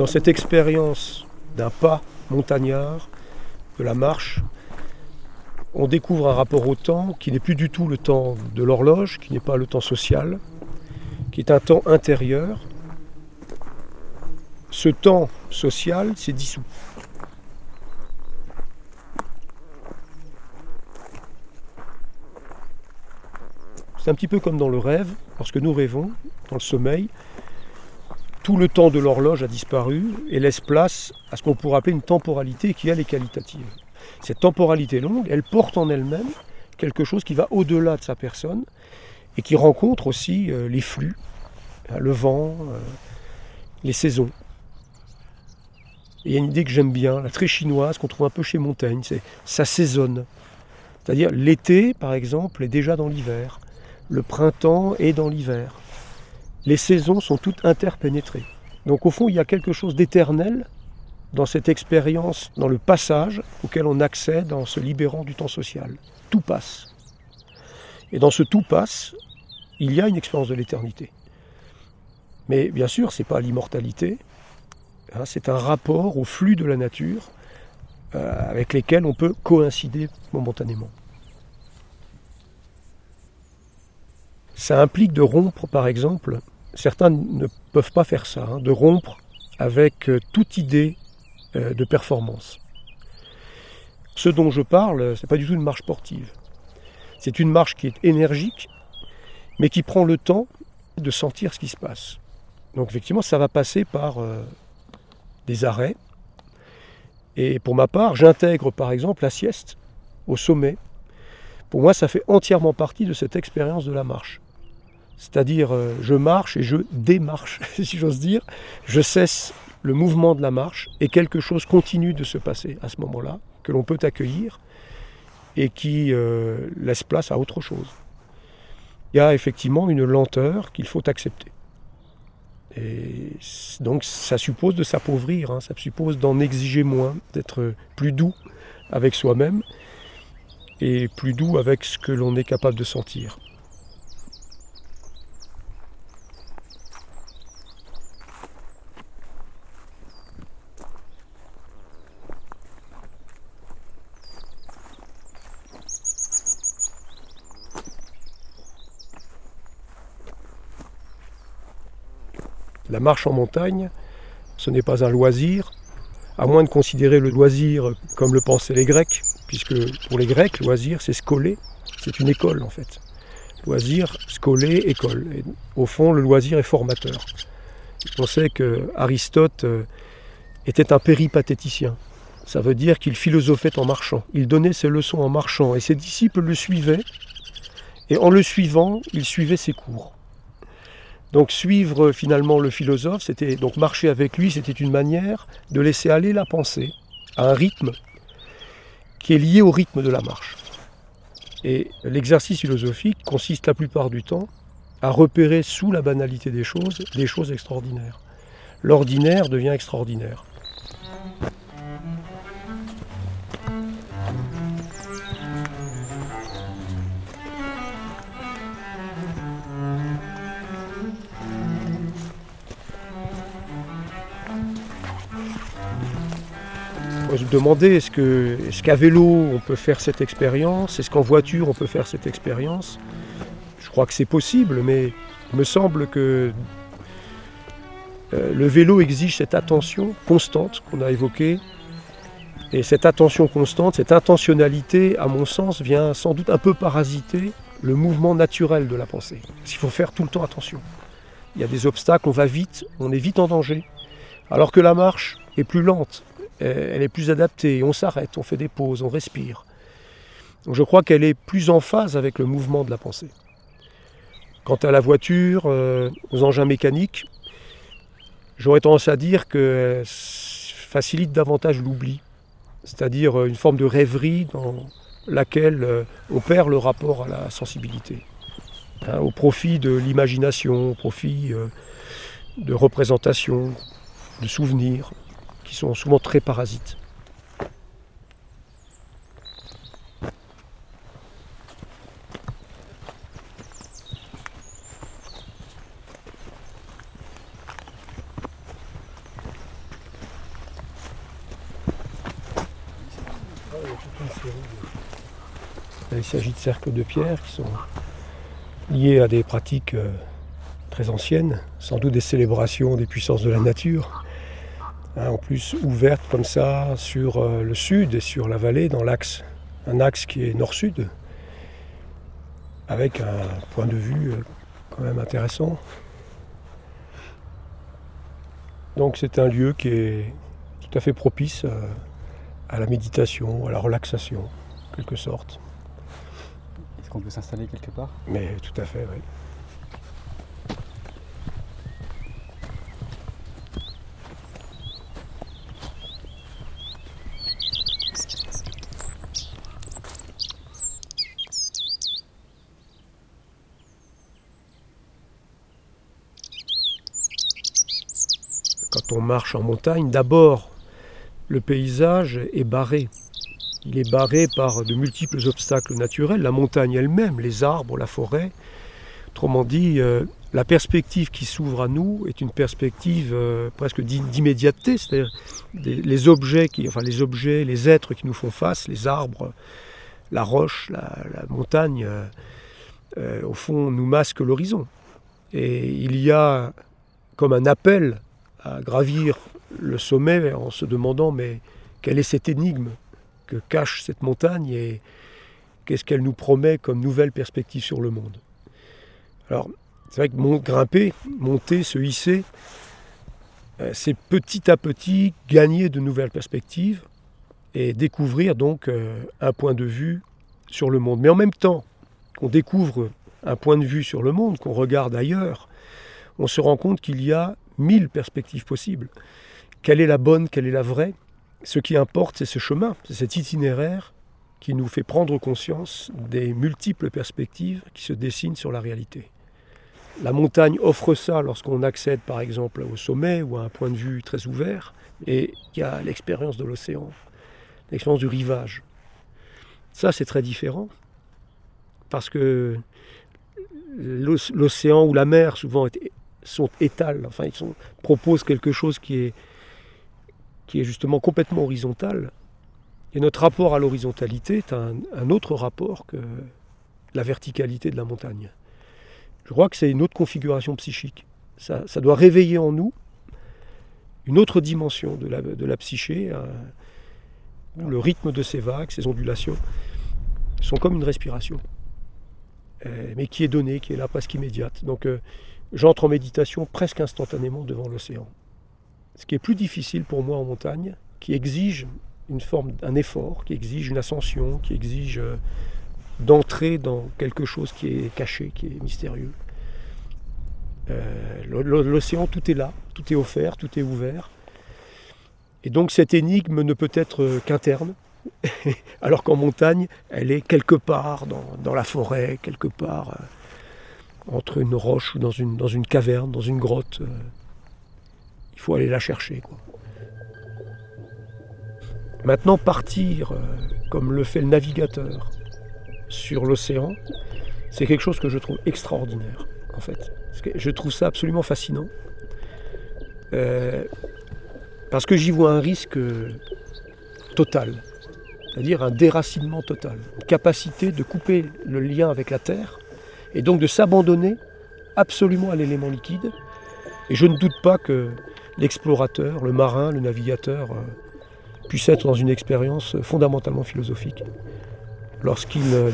dans cette expérience d'un pas montagnard, de la marche, on découvre un rapport au temps qui n'est plus du tout le temps de l'horloge, qui n'est pas le temps social, qui est un temps intérieur. Ce temps social s'est dissous. C'est un petit peu comme dans le rêve, lorsque nous rêvons, dans le sommeil, tout le temps de l'horloge a disparu et laisse place à ce qu'on pourrait appeler une temporalité qui, elle, est qualitative. Cette temporalité longue, elle porte en elle-même quelque chose qui va au-delà de sa personne et qui rencontre aussi euh, les flux, hein, le vent, euh, les saisons. il y a une idée que j'aime bien, la très chinoise, qu'on trouve un peu chez Montaigne, c'est ça saisonne. C'est-à-dire l'été, par exemple, est déjà dans l'hiver. Le printemps est dans l'hiver. Les saisons sont toutes interpénétrées. Donc au fond, il y a quelque chose d'éternel dans cette expérience, dans le passage auquel on accède en se libérant du temps social. Tout passe. Et dans ce tout passe, il y a une expérience de l'éternité. Mais bien sûr, ce n'est pas l'immortalité, hein, c'est un rapport au flux de la nature euh, avec lesquels on peut coïncider momentanément. Ça implique de rompre, par exemple, certains ne peuvent pas faire ça, hein, de rompre avec euh, toute idée euh, de performance. Ce dont je parle, ce n'est pas du tout une marche sportive. C'est une marche qui est énergique, mais qui prend le temps de sentir ce qui se passe. Donc effectivement, ça va passer par euh, des arrêts. Et pour ma part, j'intègre par exemple la sieste au sommet. Pour moi, ça fait entièrement partie de cette expérience de la marche. C'est-à-dire, euh, je marche et je démarche, si j'ose dire. Je cesse le mouvement de la marche et quelque chose continue de se passer à ce moment-là, que l'on peut accueillir et qui euh, laisse place à autre chose. Il y a effectivement une lenteur qu'il faut accepter. Et donc ça suppose de s'appauvrir, hein. ça suppose d'en exiger moins, d'être plus doux avec soi-même et plus doux avec ce que l'on est capable de sentir. La marche en montagne, ce n'est pas un loisir, à moins de considérer le loisir comme le pensaient les Grecs, puisque pour les Grecs, loisir, c'est scoler, c'est une école en fait. Loisir, scoler, école. Et au fond, le loisir est formateur. On sait que Aristote euh, était un péripatéticien. Ça veut dire qu'il philosophait en marchant. Il donnait ses leçons en marchant et ses disciples le suivaient. Et en le suivant, il suivait ses cours. Donc suivre finalement le philosophe, c'était donc marcher avec lui, c'était une manière de laisser aller la pensée à un rythme qui est lié au rythme de la marche. Et l'exercice philosophique consiste la plupart du temps à repérer sous la banalité des choses des choses extraordinaires. L'ordinaire devient extraordinaire. Demander est-ce que est qu'à vélo on peut faire cette expérience, est-ce qu'en voiture on peut faire cette expérience? Je crois que c'est possible, mais il me semble que euh, le vélo exige cette attention constante qu'on a évoquée. Et cette attention constante, cette intentionnalité, à mon sens, vient sans doute un peu parasiter le mouvement naturel de la pensée. Il faut faire tout le temps attention. Il y a des obstacles, on va vite, on est vite en danger. Alors que la marche est plus lente, elle est plus adaptée, on s'arrête, on fait des pauses, on respire. je crois qu'elle est plus en phase avec le mouvement de la pensée. Quant à la voiture, euh, aux engins mécaniques, j'aurais tendance à dire que facilite davantage l'oubli, c'est-à-dire une forme de rêverie dans laquelle on perd le rapport à la sensibilité, hein, au profit de l'imagination, au profit euh, de représentations, de souvenirs qui sont souvent très parasites. Il s'agit de cercles de pierre qui sont liés à des pratiques euh, très anciennes, sans doute des célébrations des puissances de la nature. Hein, en plus ouvertes comme ça sur euh, le sud et sur la vallée, dans l'axe, un axe qui est nord-sud, avec un point de vue euh, quand même intéressant. Donc c'est un lieu qui est tout à fait propice à la méditation, à la relaxation, en quelque sorte. Est-ce qu'on peut s'installer quelque part? Mais tout à fait, oui. Quand on marche en montagne, d'abord, le paysage est barré. Il est barré par de multiples obstacles naturels, la montagne elle-même, les arbres, la forêt. Autrement dit, euh, la perspective qui s'ouvre à nous est une perspective euh, presque d'immédiateté, c'est-à-dire les objets, les objets, les êtres qui nous font face, les arbres, la roche, la, montagne, euh, au fond, nous masquent l'horizon. Et il y a comme un appel à gravir le sommet en se demandant mais quelle est cette énigme que cache cette montagne et qu'est-ce qu'elle nous promet comme nouvelle perspective sur le monde? Alors, c'est vrai que grimper, monter, se hisser, euh, c'est petit à petit gagner de nouvelles perspectives et découvrir donc euh, un point de vue sur le monde. Mais en même temps qu'on découvre un point de vue sur le monde, qu'on regarde ailleurs, on se rend compte qu'il y a mille perspectives possibles. Quelle est la bonne, quelle est la vraie? Ce qui importe, c'est ce chemin, c'est cet itinéraire qui nous fait prendre conscience des multiples perspectives qui se dessinent sur la réalité. La montagne offre ça lorsqu'on accède par exemple au sommet ou à un point de vue très ouvert, et il y a l'expérience de l'océan, l'expérience du rivage. Ça, c'est très différent, parce que l'océan ou la mer souvent sont étales, enfin ils proposent quelque chose qui est, qui est justement complètement horizontal. Et notre rapport à l'horizontalité est un, autre rapport que la verticalité de la montagne. Je crois que c'est une autre configuration psychique. Ça, doit réveiller en nous une autre dimension de la, de la psyché, le rythme de ces vagues, ces ondulations, sont comme une respiration, euh, mais qui est donnée, qui est là presque immédiate. Donc euh, j'entre en méditation presque instantanément devant l'océan. Ce qui est plus difficile pour moi en montagne, qui exige une forme, un effort, qui exige une ascension, qui exige euh, d'entrer dans quelque chose qui est caché, qui est mystérieux. Euh, l'océan, tout est là, tout est offert, tout est ouvert. Et donc cette énigme ne peut être qu'interne, alors qu'en montagne, elle est quelque part dans, la forêt, quelque part euh, entre une roche ou dans une, caverne, dans une grotte. Euh. il faut aller la chercher. Maintenant, partir, comme le fait le navigateur, sur l'océan, c'est quelque chose que je trouve extraordinaire, en fait. Je trouve ça absolument fascinant. Euh, parce que j'y vois un risque total, c'est-à-dire un déracinement total, une capacité de couper le lien avec la Terre et donc de s'abandonner absolument à l'élément liquide. Et je ne doute pas que l'explorateur, le marin, le navigateur euh, puisse être dans une expérience fondamentalement philosophique lorsqu'il euh,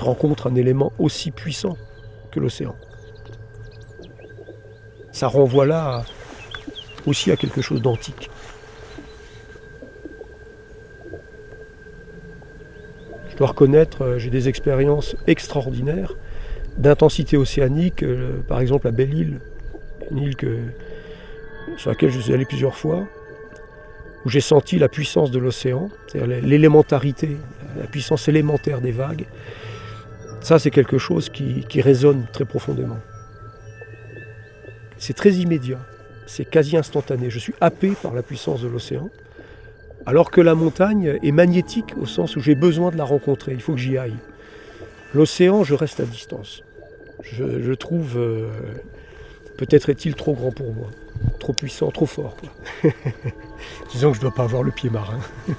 rencontre un élément aussi puissant que l'océan. Ça renvoie là aussi à quelque chose d'antique. Je dois reconnaître, euh, j'ai des expériences extraordinaires d'intensité océanique, euh, par exemple à Belle-Île, une île sur laquelle je suis allé plusieurs fois, où j'ai senti la puissance de l'océan, c'est-à-dire l'élémentarité, la puissance élémentaire des vagues. Ça, c'est quelque chose qui, résonne très profondément. C'est très immédiat, c'est quasi instantané. Je suis happé par la puissance de l'océan, alors que la montagne est magnétique au sens où j'ai besoin de la rencontrer, il faut que j'y aille. L'océan, je reste à distance. Je, trouve, euh, peut-être est-il trop grand pour moi, trop puissant, trop fort. Disons que je ne dois pas avoir le pied marin.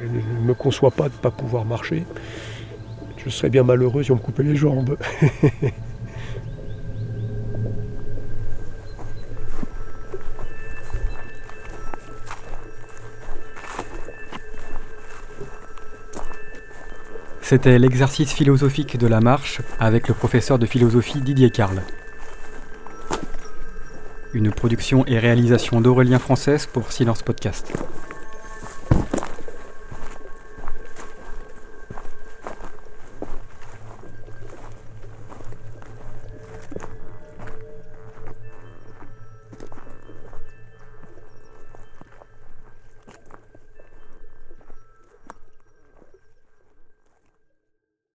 je ne me conçois pas de ne pas pouvoir marcher. Je serais bien malheureux si on me coupait les jambes. C'était l'exercice philosophique de la marche avec le professeur de philosophie Didier Carle. Une production et réalisation d'Aurélien Française pour Silence Podcast.